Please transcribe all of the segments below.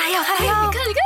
来哟，来哟！你看，你看，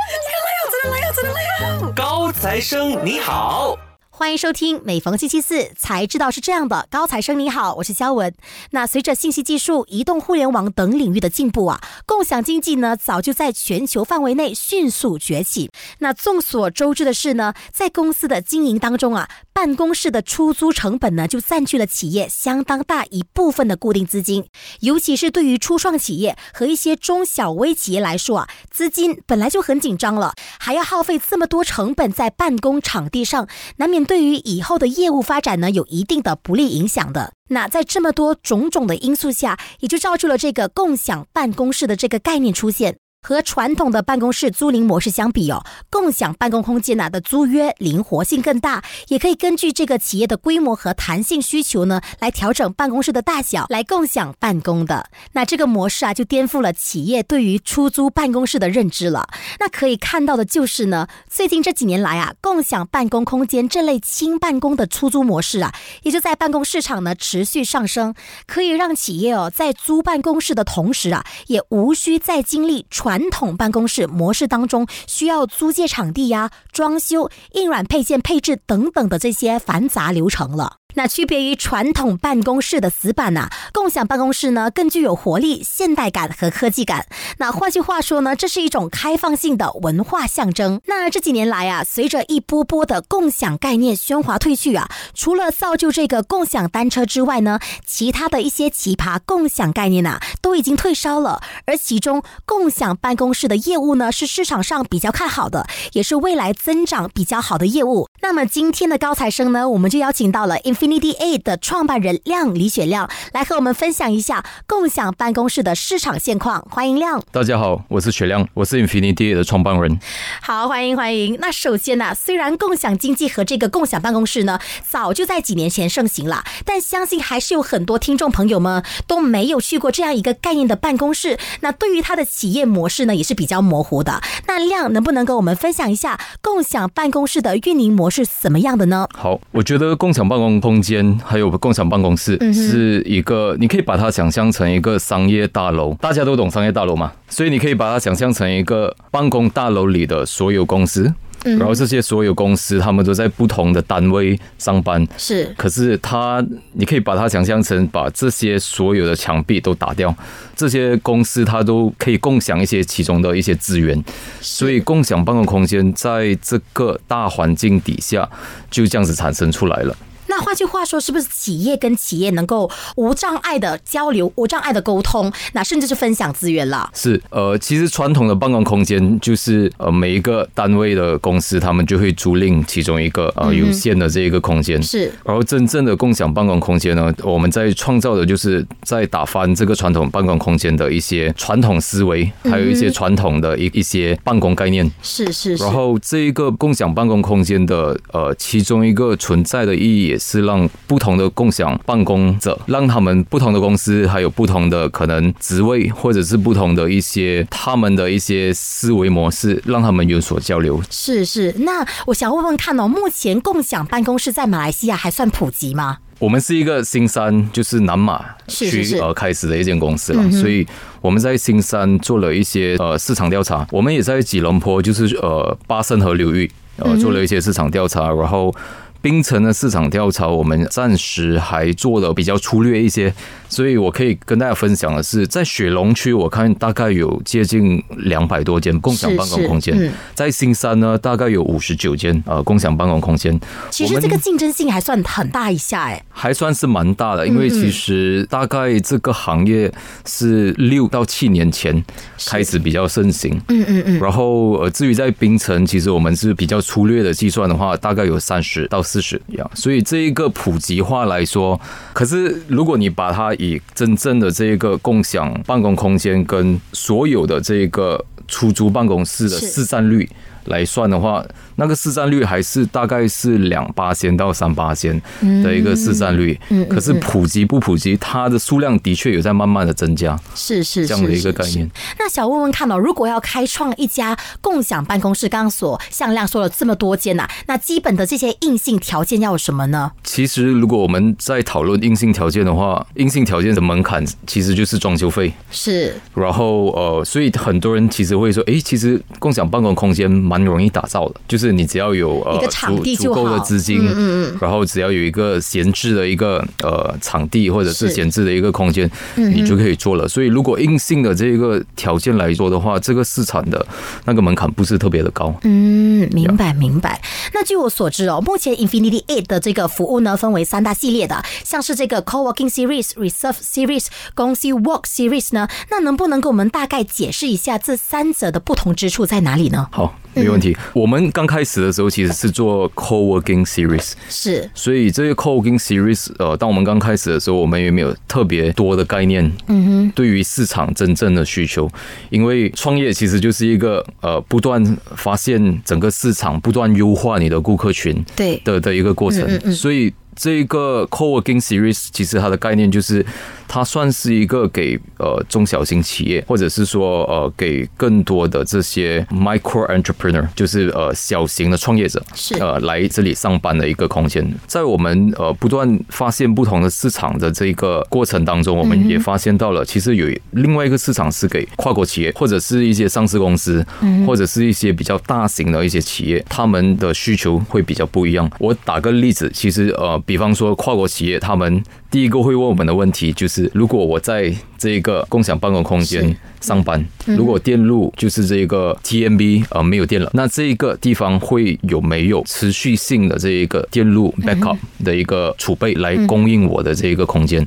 来哟，真的来哟，真的来哟！高材生你好。欢迎收听，每逢星期四才知道是这样的。高材生你好，我是肖文。那随着信息技术、移动互联网等领域的进步啊，共享经济呢早就在全球范围内迅速崛起。那众所周知的是呢，在公司的经营当中啊，办公室的出租成本呢就占据了企业相当大一部分的固定资金。尤其是对于初创企业和一些中小微企业来说啊，资金本来就很紧张了，还要耗费这么多成本在办公场地上，难免。对于以后的业务发展呢，有一定的不利影响的。那在这么多种种的因素下，也就造就了这个共享办公室的这个概念出现。和传统的办公室租赁模式相比哦，共享办公空间呢的租约灵活性更大，也可以根据这个企业的规模和弹性需求呢来调整办公室的大小来共享办公的。那这个模式啊就颠覆了企业对于出租办公室的认知了。那可以看到的就是呢，最近这几年来啊，共享办公空间这类轻办公的出租模式啊，也就在办公市场呢持续上升，可以让企业哦在租办公室的同时啊，也无需再经历传。传统办公室模式当中，需要租借场地呀、装修、硬软配件配置等等的这些繁杂流程了。那区别于传统办公室的死板呐，共享办公室呢更具有活力、现代感和科技感。那换句话说呢，这是一种开放性的文化象征。那这几年来啊，随着一波波的共享概念喧哗退去啊，除了造就这个共享单车之外呢，其他的一些奇葩共享概念呐都已经退烧了。而其中共享办公室的业务呢，是市场上比较看好的，也是未来增长比较好的业务。那么今天的高材生呢，我们就邀请到了 Infinity A 的创办人亮李雪亮来和我们分享一下共享办公室的市场现况。欢迎亮！大家好，我是雪亮，我是 Infinity A 的创办人。好，欢迎欢迎。那首先呢，虽然共享经济和这个共享办公室呢，早就在几年前盛行了，但相信还是有很多听众朋友们都没有去过这样一个概念的办公室。那对于它的企业模式呢，也是比较模糊的。那亮能不能跟我们分享一下共享办公室的运营模式怎么样的呢？好，我觉得共享办公空间还有共享办公室是一个，你可以把它想象成一个商业大楼，大家都懂商业大楼嘛，所以你可以把它想象成一个办公大楼里的所有公司。然后这些所有公司，他们都在不同的单位上班。是，可是他，你可以把它想象成把这些所有的墙壁都打掉，这些公司它都可以共享一些其中的一些资源。所以，共享办公空间在这个大环境底下就这样子产生出来了。那换句话说，是不是企业跟企业能够无障碍的交流、无障碍的沟通，那甚至是分享资源了？是，呃，其实传统的办公空间就是呃每一个单位的公司，他们就会租赁其中一个呃有限的这一个空间。是，然后真正的共享办公空间呢，我们在创造的就是在打翻这个传统办公空间的一些传统思维，还有一些传统的一一些办公概念。是是是。然后这一个共享办公空间的呃其中一个存在的意义也。是让不同的共享办公者，让他们不同的公司，还有不同的可能职位，或者是不同的一些他们的一些思维模式，让他们有所交流。是是，那我想问问看哦，目前共享办公室在马来西亚还算普及吗？我们是一个新山，就是南马区呃开始的一间公司了，所以我们在新山做了一些呃市场调查，我们也在吉隆坡，就是呃巴生河流域呃做了一些市场调查，然后。冰城的市场调查，我们暂时还做的比较粗略一些，所以我可以跟大家分享的是，在雪龙区，我看大概有接近两百多间共享办公空间；在新山呢，大概有五十九间呃共享办公空间。其实这个竞争性还算很大一下，哎，还算是蛮大的，因为其实大概这个行业是六到七年前开始比较盛行。嗯嗯嗯。然后呃，至于在冰城，其实我们是比较粗略的计算的话，大概有三十到。四十样，所以这一个普及化来说，可是如果你把它以真正的这一个共享办公空间跟所有的这个出租办公室的市占率来算的话，那个市占率还是大概是两八千到三八千的一个市占率。嗯，可是普及不普及，它的数量的确有在慢慢的增加。是是这样的一个概念。那想问问看哦，如果要开创一家共享办公室，刚刚所向亮说了这么多间呐，那基本的这些硬性条件要有什么呢？其实如果我们在讨论硬性条件的话，硬性条件的门槛其实就是装修费。是。然后呃，所以很多人其实会说，哎，其实共享办公空间蛮容易打造的，就是你只要有呃足足够的资金，嗯嗯，然后只要有一个闲置的一个呃场地或者是闲置的一个空间，你就可以做了。所以如果硬性的这个条件来说的话，这个市场的那个门槛不是特别的高。嗯，明白明白。那据我所知哦，目前 Infinity Eight 的这个服务呢，分为三大系列的，像是这个 Co-working Series、Reserve Series、公司 Work Series 呢，那能不能给我们大概解释一下这三者的不同之处在哪里呢？好。没问题。我们刚开始的时候其实是做 co-working series，是。所以这些 co-working series，呃，当我们刚开始的时候，我们也没有特别多的概念。嗯哼。对于市场真正的需求，因为创业其实就是一个呃，不断发现整个市场，不断优化你的顾客群，对的的一个过程。所以这个 co-working series，其实它的概念就是。它算是一个给呃中小型企业，或者是说呃给更多的这些 micro entrepreneur，就是呃小型的创业者，是呃来这里上班的一个空间。在我们呃不断发现不同的市场的这个过程当中，我们也发现到了，其实有另外一个市场是给跨国企业，或者是一些上市公司，或者是一些比较大型的一些企业，他们的需求会比较不一样。我打个例子，其实呃，比方说跨国企业，他们第一个会问我们的问题就是。如果我在这个共享办公空间上班，如果电路就是这个 TMB 呃没有电了，那这一个地方会有没有持续性的这一个电路 backup 的一个储备来供应我的这一个空间？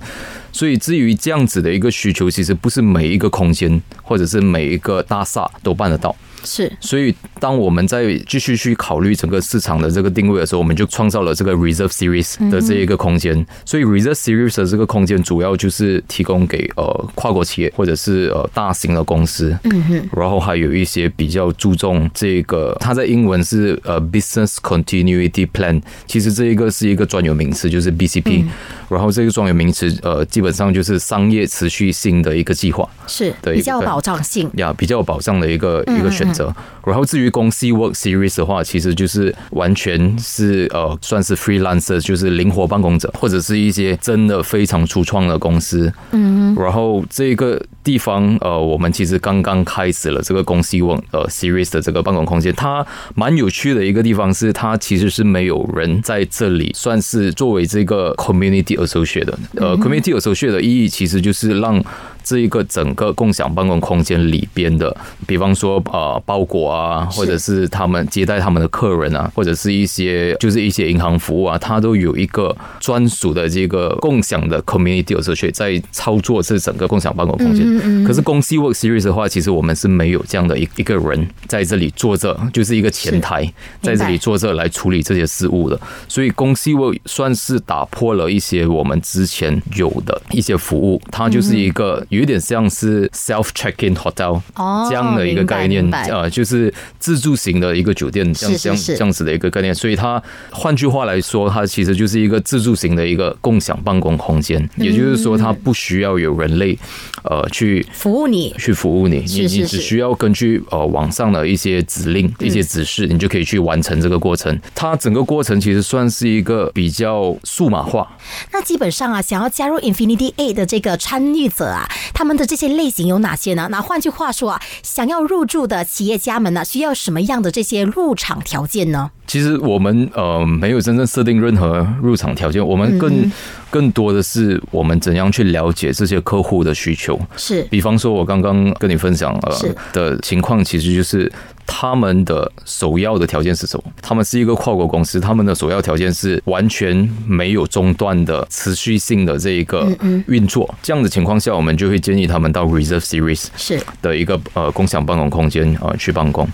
所以至于这样子的一个需求，其实不是每一个空间或者是每一个大厦都办得到。是，所以当我们在继续去考虑整个市场的这个定位的时候，我们就创造了这个 Reserve Series 的这一个空间。所以 Reserve Series 的这个空间主要就是提供给呃跨国企业或者是呃大型的公司，嗯哼，然后还有一些比较注重这个，它在英文是呃 Business Continuity Plan，其实这一个是一个专有名词，就是 BCP。然后这个专有名词呃基本上就是商业持续性的一个计划，是比较有保障性。呀，比较有保障的一个一个选。择，然后至于公司 work series 的话，其实就是完全是呃，算是 freelancer，就是灵活办公者，或者是一些真的非常初创的公司。嗯，然后这个地方呃，我们其实刚刚开始了这个公司 work 呃 series 的这个办公空间，它蛮有趣的一个地方是，它其实是没有人在这里，算是作为这个 community associate 的。呃，community associate 的意义其实就是让。这一个整个共享办公空间里边的，比方说呃包裹啊，或者是他们接待他们的客人啊，或者是一些就是一些银行服务啊，它都有一个专属的这个共享的 community 社区在操作这整个共享办公空间。可是公司 work series 的话，其实我们是没有这样的一一个人在这里坐着，就是一个前台在这里坐着来处理这些事务的。所以公司 work 算是打破了一些我们之前有的一些服务，它就是一个。有一点像是 self check-in hotel 这样的一个概念，呃，就是自助型的一个酒店，这样这样这样子的一个概念。所以它换句话来说，它其实就是一个自助型的一个共享办公空间。也就是说，它不需要有人类呃去服务你，去服务你，你你只需要根据呃网上的一些指令、一些指示，你就可以去完成这个过程。它整个过程其实算是一个比较数码化。那基本上啊，想要加入 Infinity A 的这个参与者啊。他们的这些类型有哪些呢？那换句话说啊，想要入驻的企业家们呢，需要什么样的这些入场条件呢？其实我们呃没有真正设定任何入场条件，我们更更多的是我们怎样去了解这些客户的需求。是，比方说，我刚刚跟你分享呃的情况，其实就是他们的首要的条件是什么？他们是一个跨国公司，他们的首要条件是完全没有中断的持续性的这一个运作。这样的情况下，我们就会建议他们到 Reserve Series 是的一个呃共享办公空间啊去办公。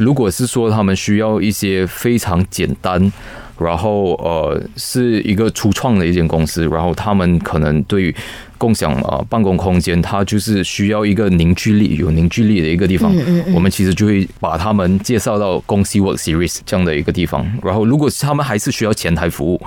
如果是说他们需要一些非常简单，然后呃是一个初创的一间公司，然后他们可能对共享啊办公空间，它就是需要一个凝聚力、有凝聚力的一个地方。我们其实就会把他们介绍到公司 Work Series 这样的一个地方。然后，如果他们还是需要前台服务，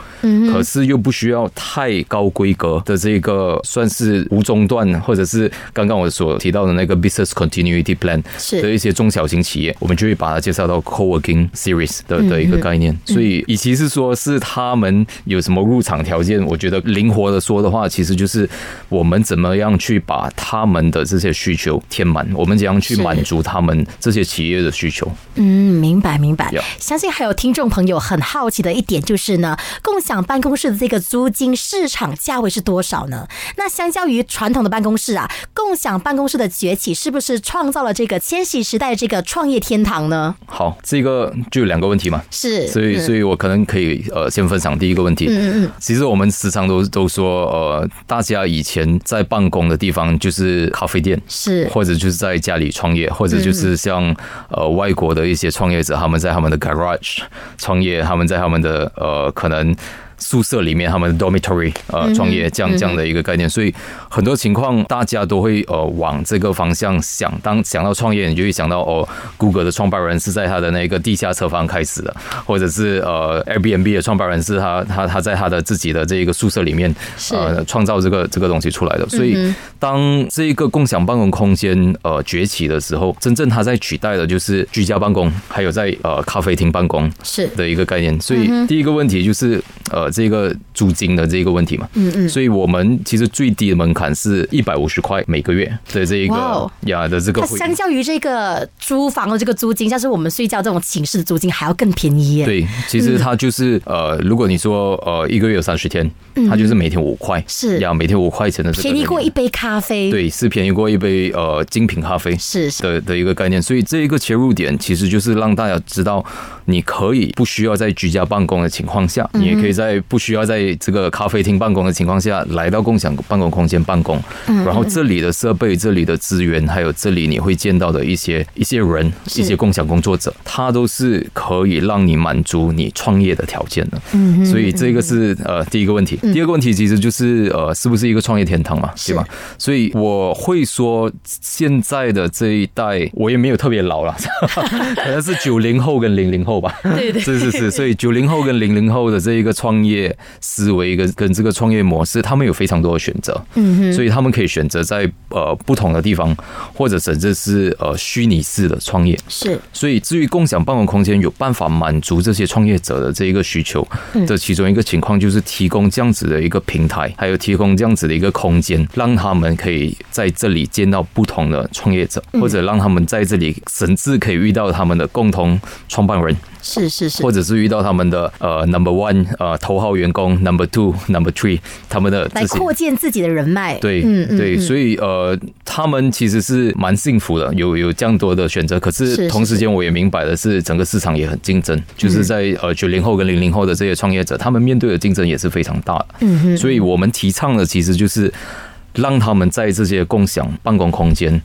可是又不需要太高规格的这个算是无中断，或者是刚刚我所提到的那个 Business Continuity Plan 的一些中小型企业，我们就会把它介绍到 Co-working Series 的的一个概念。所以，与其是说是他们有什么入场条件，我觉得灵活的说的话，其实就是我们怎么样去把他们的这些需求填满，我们怎样去满足他们这些企业的需求。嗯，明白明白。相信还有听众朋友很好奇的一点就是呢，共享办公室的这个租金市场价位是多少呢？那相较于传统的办公室啊，共享办公室的崛起是不是创造了这个千禧时代这个创业天堂呢？好，这个就有两个问题嘛，是，所以所以我可能可以呃先分享第一个问题。嗯嗯嗯，其实我们时常都都说呃，大家以前在办公的地方就是咖啡店，是，或者就是在家里创业，或者就是像呃外国的一些创业者，他们在他们的 garage 创业，他们在他们的呃可能。宿舍里面，他们 dormitory 呃创业这样这样的一个概念，所以很多情况大家都会呃往这个方向想。当想到创业，你就会想到哦，，Google 的创办人是在他的那个地下车房开始的，或者是呃 Airbnb 的创办人是他他他在他的自己的这一个宿舍里面呃创造这个这个东西出来的。所以当这一个共享办公空间呃崛起的时候，真正它在取代的就是居家办公，还有在呃咖啡厅办公是的一个概念。所以第一个问题就是呃。这个租金的这个问题嘛，嗯嗯，所以我们其实最低的门槛是一百五十块每个月的这一个呀的这个，它相较于这个租房的这个租金，像是我们睡觉这种寝室的租金还要更便宜耶。对，其实它就是呃，如果你说呃一个月有三十天，它就是每天五块，是。呀，每天五块钱的，便宜过一杯咖啡，对，是便宜过一杯呃精品咖啡，是的的一个概念。所以这一个切入点其实就是让大家知道，你可以不需要在居家办公的情况下，你也可以在。不需要在这个咖啡厅办公的情况下来到共享办公空间办公，然后这里的设备、这里的资源，还有这里你会见到的一些一些人、一些共享工作者，他都是可以让你满足你创业的条件的。嗯，所以这个是呃第一个问题。第二个问题其实就是呃是不是一个创业天堂嘛，对吧？所以我会说现在的这一代，我也没有特别老了，可能是九零后跟零零后吧。对对，是是是，所以九零后跟零零后的这一个创业。业思维跟跟这个创业模式，他们有非常多的选择，嗯哼，所以他们可以选择在呃不同的地方，或者甚至是呃虚拟式的创业，是。所以至于共享办公空间有办法满足这些创业者的这一个需求这其中一个情况，就是提供这样子的一个平台，还有提供这样子的一个空间，让他们可以在这里见到不同的创业者，或者让他们在这里甚至可以遇到他们的共同创办人。是是是，或者是遇到他们的呃 number one 呃头号员工 number two number three 他们的来扩建自己的人脉，对，嗯对，所以呃他们其实是蛮幸福的，有有这样多的选择。可是同时间我也明白的是，整个市场也很竞争，就是在呃九零后跟零零后的这些创业者，他们面对的竞争也是非常大的。嗯哼，所以我们提倡的其实就是。让他们在这些共享办公空间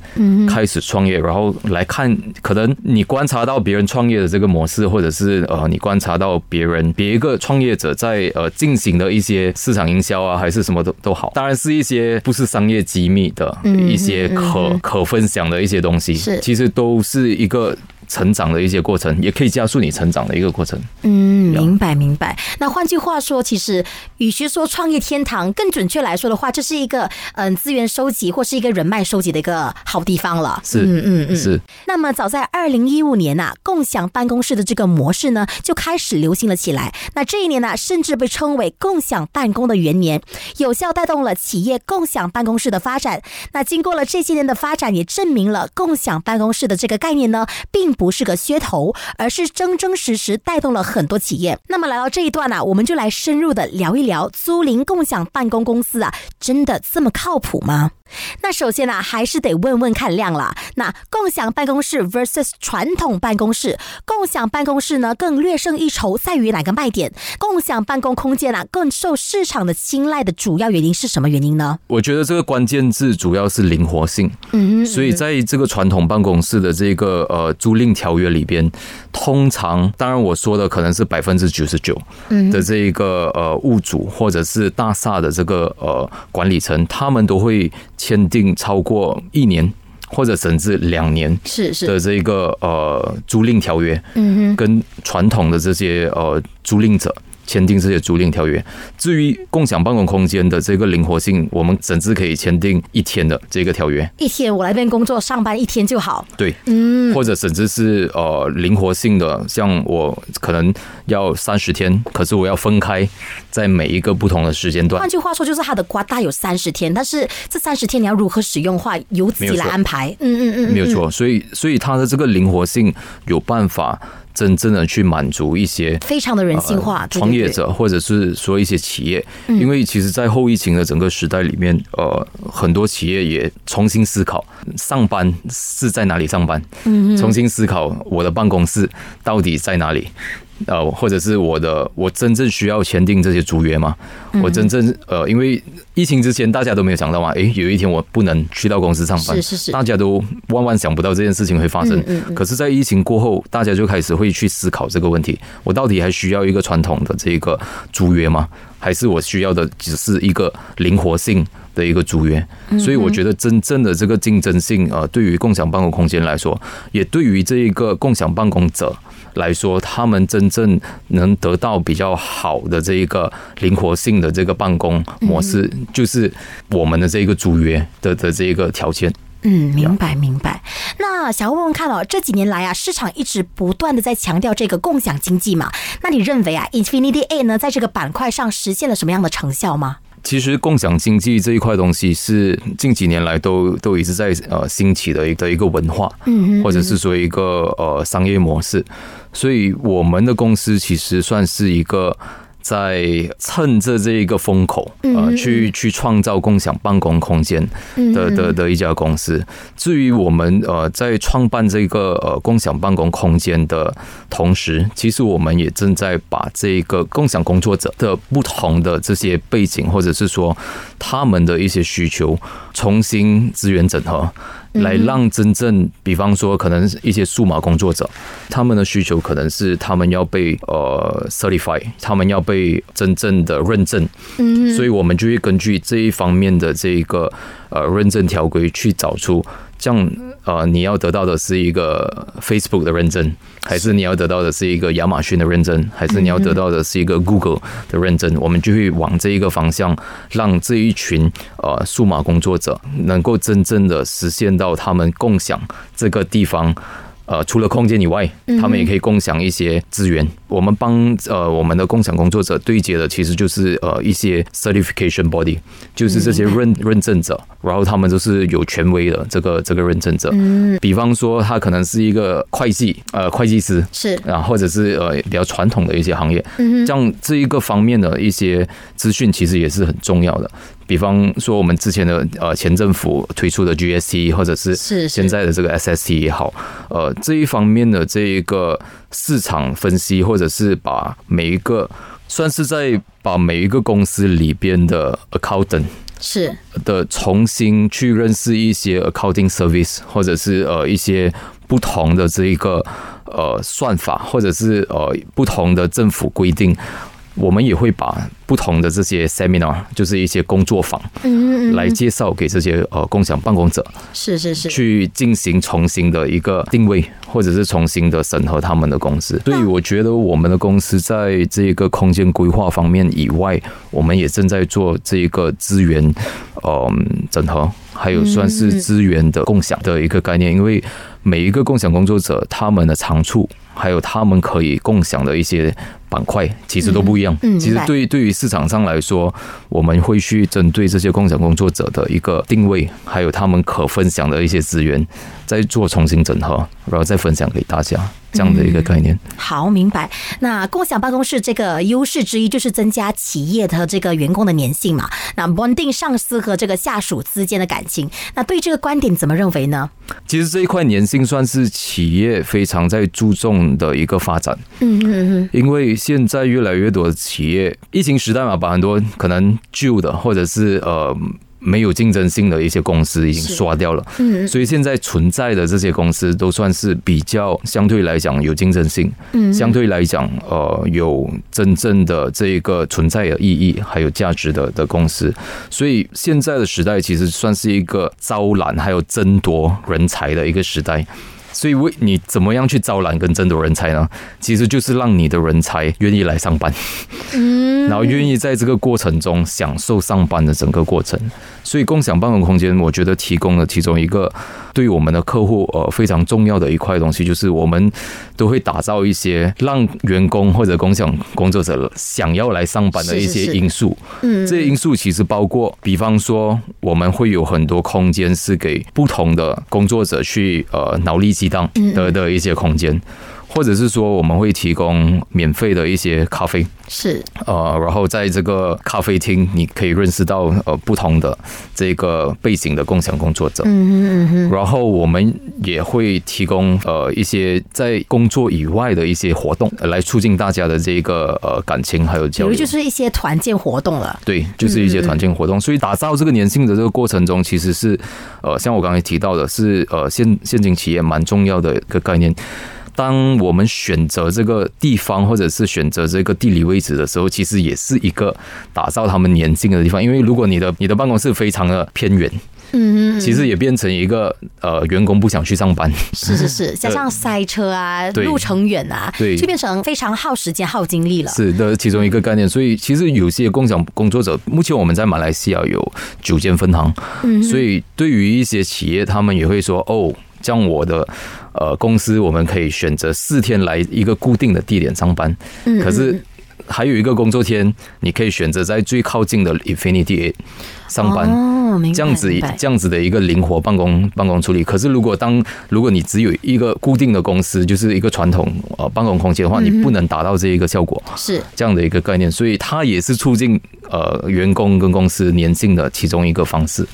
开始创业，然后来看，可能你观察到别人创业的这个模式，或者是呃，你观察到别人别一个创业者在呃进行的一些市场营销啊，还是什么都都好，当然是一些不是商业机密的一些可可分享的一些东西，其实都是一个。成长的一些过程，也可以加速你成长的一个过程。嗯，明白明白。那换句话说，其实与其说创业天堂，更准确来说的话，这是一个嗯资源收集或是一个人脉收集的一个好地方了。是，嗯嗯嗯，是。那么早在二零一五年呐，共享办公室的这个模式呢，就开始流行了起来。那这一年呢，甚至被称为共享办公的元年，有效带动了企业共享办公室的发展。那经过了这些年的发展，也证明了共享办公室的这个概念呢，并。不是个噱头，而是真真实实带动了很多企业。那么来到这一段呢，我们就来深入的聊一聊租赁共享办公公司啊，真的这么靠谱吗？那首先呢，还是得问问看量了。那共享办公室 versus 传统办公室，共享办公室呢更略胜一筹，在于哪个卖点？共享办公空间啊更受市场的青睐的主要原因是什么原因呢？我觉得这个关键字主要是灵活性。嗯，所以在这个传统办公室的这个呃租赁条约里边，通常当然我说的可能是百分之九十九的这一个呃物主或者是大厦的这个呃管理层，他们都会。签订超过一年或者甚至两年是是的这个呃租赁条约，嗯哼，跟传统的这些呃租赁者。签订这些租赁条约。至于共享办公空间的这个灵活性，我们甚至可以签订一天的这个条约。一天我来边工作上班一天就好。对，嗯，或者甚至是呃灵活性的，像我可能要三十天，可是我要分开在每一个不同的时间段。换句话说，就是它的瓜大有三十天，但是这三十天你要如何使用话，由自己来安排。嗯嗯嗯，没有错。所以，所以它的这个灵活性有办法。真正的去满足一些非常的人性化创业者，或者是说一些企业，因为其实，在后疫情的整个时代里面，呃，很多企业也重新思考上班是在哪里上班，嗯，重新思考我的办公室到底在哪里。呃，或者是我的，我真正需要签订这些租约吗？我真正呃，因为疫情之前大家都没有想到嘛，诶，有一天我不能去到公司上班，是是是，大家都万万想不到这件事情会发生。可是，在疫情过后，大家就开始会去思考这个问题：我到底还需要一个传统的这个租约吗？还是我需要的只是一个灵活性的一个租约？所以，我觉得真正的这个竞争性呃，对于共享办公空间来说，也对于这一个共享办公者。来说，他们真正能得到比较好的这一个灵活性的这个办公模式，就是我们的这个租约的的这一个条件。嗯，明白明白。那想要问问看哦，这几年来啊，市场一直不断的在强调这个共享经济嘛？那你认为啊，Infinity A 呢，在这个板块上实现了什么样的成效吗？其实共享经济这一块东西是近几年来都都一直在呃兴起的一个一个文化，嗯，或者是说一个呃商业模式，所以我们的公司其实算是一个。在趁着这一个风口，呃，去去创造共享办公空间的的的一家公司。至于我们呃在创办这个呃共享办公空间的同时，其实我们也正在把这个共享工作者的不同的这些背景，或者是说他们的一些需求，重新资源整合。来让真正，比方说，可能一些数码工作者，他们的需求可能是他们要被呃 certify，他们要被真正的认证，嗯，所以我们就会根据这一方面的这一个呃认证条规去找出。这样，呃，你要得到的是一个 Facebook 的认证，还是你要得到的是一个亚马逊的认证，还是你要得到的是一个 Google 的认证？我们就会往这一个方向，让这一群呃数码工作者能够真正的实现到他们共享这个地方。呃，除了空间以外，他们也可以共享一些资源。我们帮呃我们的共享工作者对接的，其实就是呃一些 certification body，就是这些认认证者，然后他们都是有权威的这个这个认证者。嗯，比方说他可能是一个会计，呃，会计师是啊，或者是呃比较传统的一些行业，嗯，这样这一个方面的一些资讯，其实也是很重要的。比方说，我们之前的呃前政府推出的 GST，或者是现在的这个 SST 也好，呃这一方面的这一个市场分析，或者是把每一个算是在把每一个公司里边的 accountant 是的重新去认识一些 accounting service，或者是呃一些不同的这一个呃算法，或者是呃不同的政府规定。我们也会把不同的这些 seminar，就是一些工作坊，嗯，来介绍给这些呃共享办公者，是是是，去进行重新的一个定位，或者是重新的审核他们的公司。所以我觉得我们的公司在这个空间规划方面以外，我们也正在做这个资源呃整合，还有算是资源的共享的一个概念。因为每一个共享工作者他们的长处，还有他们可以共享的一些。板块其实都不一样。嗯嗯其实对对于市场上来说，我们会去针对这些共享工作者的一个定位，还有他们可分享的一些资源，再做重新整合，然后再分享给大家这样的一个概念。好，明白。那共享办公室这个优势之一就是增加企业的这个员工的粘性嘛，那稳定上司和这个下属之间的感情。那对这个观点怎么认为呢？其实这一块粘性算是企业非常在注重的一个发展。嗯嗯嗯，因为现在越来越多的企业，疫情时代嘛，把很多可能旧的或者是呃没有竞争性的一些公司已经刷掉了，嗯。所以现在存在的这些公司都算是比较相对来讲有竞争性，嗯。相对来讲呃有真正的这个存在的意义还有价值的的公司，所以现在的时代其实算是一个招揽还有争夺人才的一个时代。所以为你怎么样去招揽跟争夺人才呢？其实就是让你的人才愿意来上班，嗯，然后愿意在这个过程中享受上班的整个过程。所以共享办公空间，我觉得提供了其中一个对我们的客户呃非常重要的一块东西，就是我们都会打造一些让员工或者共享工作者想要来上班的一些因素。嗯这些因素其实包括，比方说我们会有很多空间是给不同的工作者去呃脑力激荡的的一些空间。或者是说，我们会提供免费的一些咖啡，是呃，然后在这个咖啡厅，你可以认识到呃不同的这个背景的共享工作者。嗯嗯嗯然后我们也会提供呃一些在工作以外的一些活动，呃来促进大家的这个呃感情还有交流。如就是一些团建活动了。对，就是一些团建活动，所以打造这个粘性的这个过程中，其实是呃，像我刚才提到的是，呃，现现金企业蛮重要的一个概念。当我们选择这个地方，或者是选择这个地理位置的时候，其实也是一个打造他们年轻的地方。因为如果你的你的办公室非常的偏远，嗯嗯，其实也变成一个呃员工不想去上班。是是是，加上塞车啊，路程远啊，对就变成非常耗时间、耗精力了。是的，其中一个概念。所以其实有些共享工作者，目前我们在马来西亚有九间分行，嗯所以对于一些企业，他们也会说哦。像我的呃公司，我们可以选择四天来一个固定的地点上班，嗯可是还有一个工作天，你可以选择在最靠近的 Infinity 上班。哦，这样子这样子的一个灵活办公办公处理。可是如果当如果你只有一个固定的公司，就是一个传统呃办公空间的话，你不能达到这一个效果。是。这样的一个概念，所以它也是促进呃员工跟公司粘性的其中一个方式，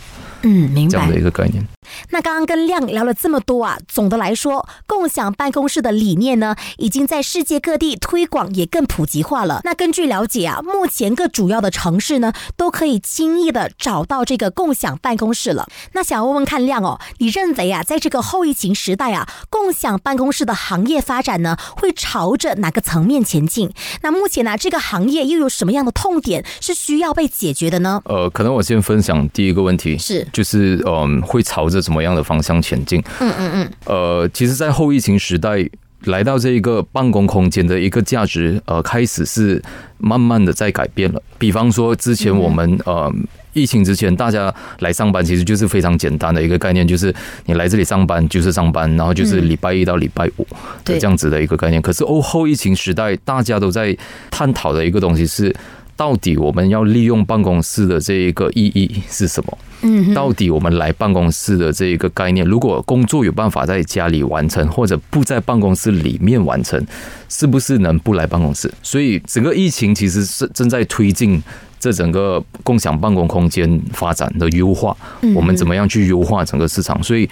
嗯，明白这样的。一个概念。那刚刚跟亮聊了这么多啊，总的来说，共享办公室的理念呢，已经在世界各地推广，也更普及化了。那根据了解啊，目前各主要的城市呢，都可以轻易的找到这个共享办公室了。那想问问看亮哦，你认为啊，在这个后疫情时代啊，共享办公室的行业发展呢，会朝着哪个层面前进？那目前呢、这个行业又有什么样的痛点是需要被解决的呢？呃，可能我先分享第一个问题，是就是嗯、会朝着什么样的方向前进？嗯嗯嗯，呃，其实，在后疫情时代，来到这一个办公空间的一个价值，呃，开始是慢慢的在改变了。比方说，之前我们呃。疫情之前，大家来上班其实就是非常简单的一个概念，就是你来这里上班就是上班，然后就是礼拜一到礼拜五对的这样子的一个概念。可是欧后疫情时代，大家都在探讨的一个东西是，到底我们要利用办公室的这一个意义是什么？嗯到底我们来办公室的这一个概念，如果工作有办法在家里完成，或者不在办公室里面完成，是不是能不来办公室？所以整个疫情其实是正在推进这整个共享办公空间发展的优化。我们怎么样去优化整个市场？所以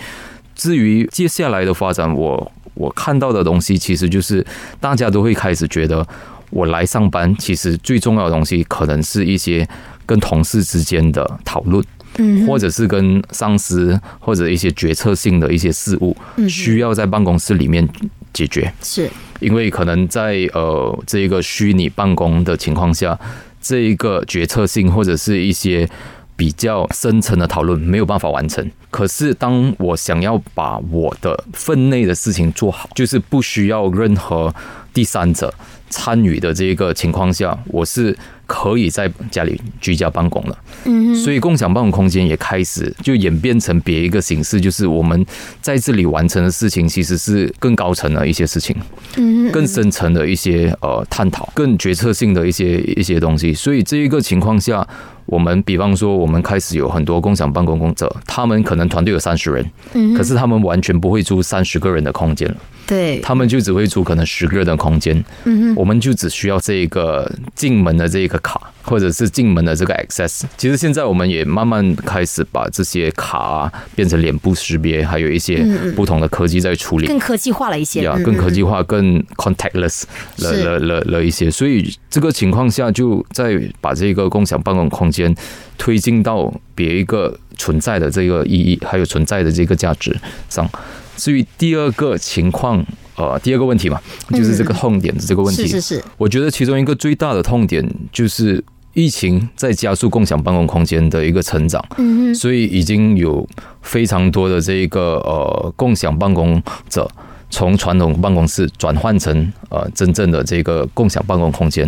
至于接下来的发展，我我看到的东西其实就是大家都会开始觉得。我来上班，其实最重要的东西可能是一些跟同事之间的讨论，嗯或者是跟上司或者一些决策性的一些事务，需要在办公室里面解决。是因为可能在呃这一个虚拟办公的情况下，这一个决策性或者是一些比较深层的讨论没有办法完成。可是当我想要把我的分内的事情做好，就是不需要任何第三者参与的这个情况下，我是可以在家里居家办公了。嗯，所以共享办公空间也开始就演变成别一个形式，就是我们在这里完成的事情，其实是更高层的一些事情，嗯，更深层的一些呃探讨，更决策性的一些一些东西。所以这一个情况下。我们比方说，我们开始有很多共享办公工者，他们可能团队有三十人，嗯，可是他们完全不会租三十个人的空间了，对，他们就只会租可能十个人的空间，嗯我们就只需要这个进门的这个卡，或者是进门的这个 access。其实现在我们也慢慢开始把这些卡啊变成脸部识别，还有一些不同的科技在处理，更科技化了一些，呀，更科技化、更 contactless 了了了了一些。所以这个情况下，就在把这个共享办公空间推进到别一个存在的这个意义，还有存在的这个价值上。至于第二个情况，呃，第二个问题嘛，就是这个痛点的这个问题。是是是，我觉得其中一个最大的痛点就是疫情在加速共享办公空间的一个成长。嗯所以已经有非常多的这个呃共享办公者。从传统办公室转换成呃真正的这个共享办公空间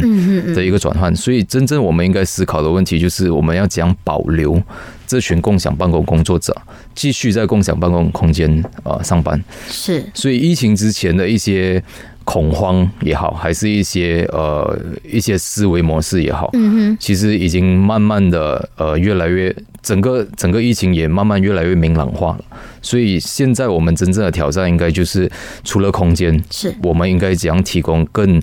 的一个转换，所以真正我们应该思考的问题就是，我们要讲保留这群共享办公工作者继续在共享办公空间呃上班。是，所以疫情之前的一些恐慌也好，还是一些呃一些思维模式也好，嗯哼，其实已经慢慢的呃越来越。整个整个疫情也慢慢越来越明朗化了，所以现在我们真正的挑战应该就是除了空间，是我们应该怎样提供更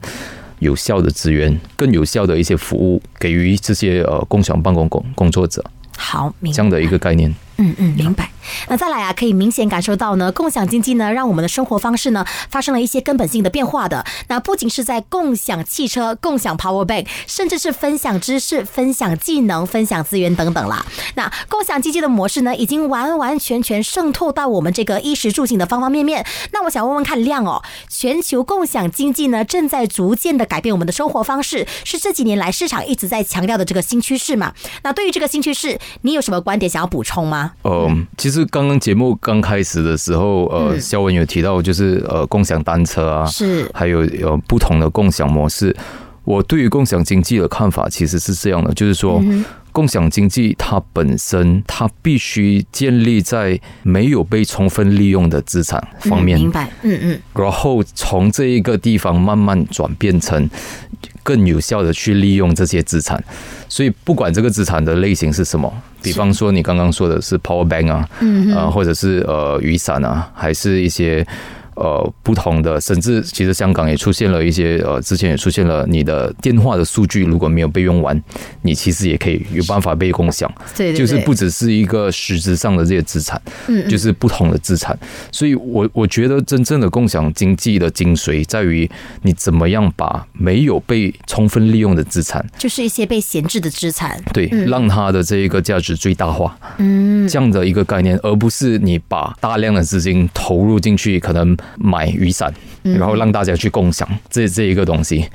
有效的资源、更有效的一些服务给予这些呃共享办公工工作者。好，这样的一个概念。嗯嗯，明白。那再来啊，可以明显感受到呢，共享经济呢，让我们的生活方式呢发生了一些根本性的变化的。那不仅是在共享汽车、共享 Power Bank，甚至是分享知识、分享技能、分享资源等等啦。那共享经济的模式呢，已经完完全全渗透到我们这个衣食住行的方方面面。那我想问问看亮哦，全球共享经济呢，正在逐渐的改变我们的生活方式，是这几年来市场一直在强调的这个新趋势嘛？那对于这个新趋势，你有什么观点想要补充吗？嗯，其实刚刚节目刚开始的时候，呃，肖文有提到，就是呃，共享单车啊，是，还有呃不同的共享模式。我对于共享经济的看法其实是这样的，就是说，共享经济它本身它必须建立在没有被充分利用的资产方面，明白？嗯嗯，然后从这一个地方慢慢转变成。更有效的去利用这些资产，所以不管这个资产的类型是什么，比方说你刚刚说的是 power bank 啊，呃，或者是呃雨伞啊，还是一些。呃，不同的，甚至其实香港也出现了一些，呃，之前也出现了你的电话的数据如果没有被用完，你其实也可以有办法被共享。对，就是不只是一个实质上的这些资产，嗯，就是不同的资产。所以我我觉得真正的共享经济的精髓在于你怎么样把没有被充分利用的资产，就是一些被闲置的资产，对，让它的这一个价值最大化，嗯，这样的一个概念，而不是你把大量的资金投入进去，可能。买雨伞，然后让大家去共享这这一个东西，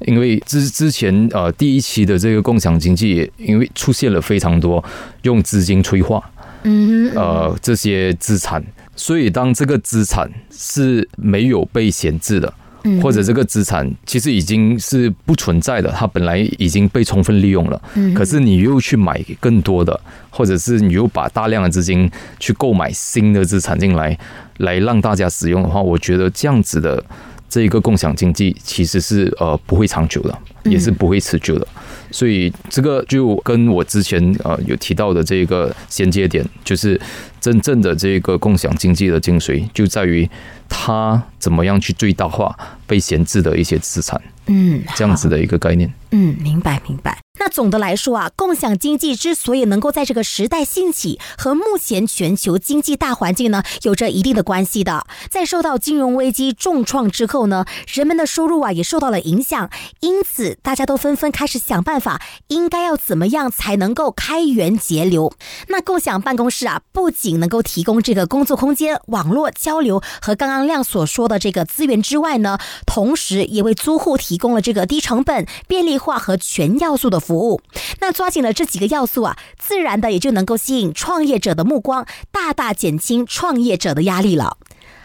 因为之之前呃第一期的这个共享经济，因为出现了非常多用资金催化，嗯呃这些资产，所以当这个资产是没有被闲置的。或者这个资产其实已经是不存在的，它本来已经被充分利用了。嗯，可是你又去买更多的，或者是你又把大量的资金去购买新的资产进来，来让大家使用的话，我觉得这样子的这一个共享经济其实是呃不会长久的，也是不会持久的。所以这个就跟我之前呃有提到的这个衔接点，就是真正的这个共享经济的精髓就在于。它怎么样去最大化被闲置的一些资产？嗯，这样子的一个概念。嗯，明白明白。那总的来说啊，共享经济之所以能够在这个时代兴起，和目前全球经济大环境呢有着一定的关系的。在受到金融危机重创之后呢，人们的收入啊也受到了影响，因此大家都纷纷开始想办法，应该要怎么样才能够开源节流。那共享办公室啊，不仅能够提供这个工作空间、网络交流和刚刚亮所说的这个资源之外呢，同时也为租户提供了这个低成本、便利化和全要素的。服务，那抓紧了这几个要素啊，自然的也就能够吸引创业者的目光，大大减轻创业者的压力了。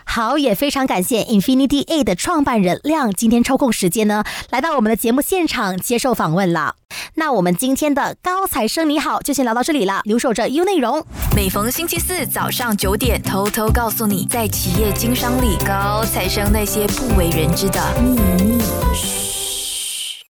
好，也非常感谢 Infinity A 的创办人亮今天抽空时间呢，来到我们的节目现场接受访问了。那我们今天的高材生你好，就先聊到这里了。留守着 U 内容，每逢星期四早上九点，偷偷告诉你，在企业经商里，高材生那些不为人知的秘密。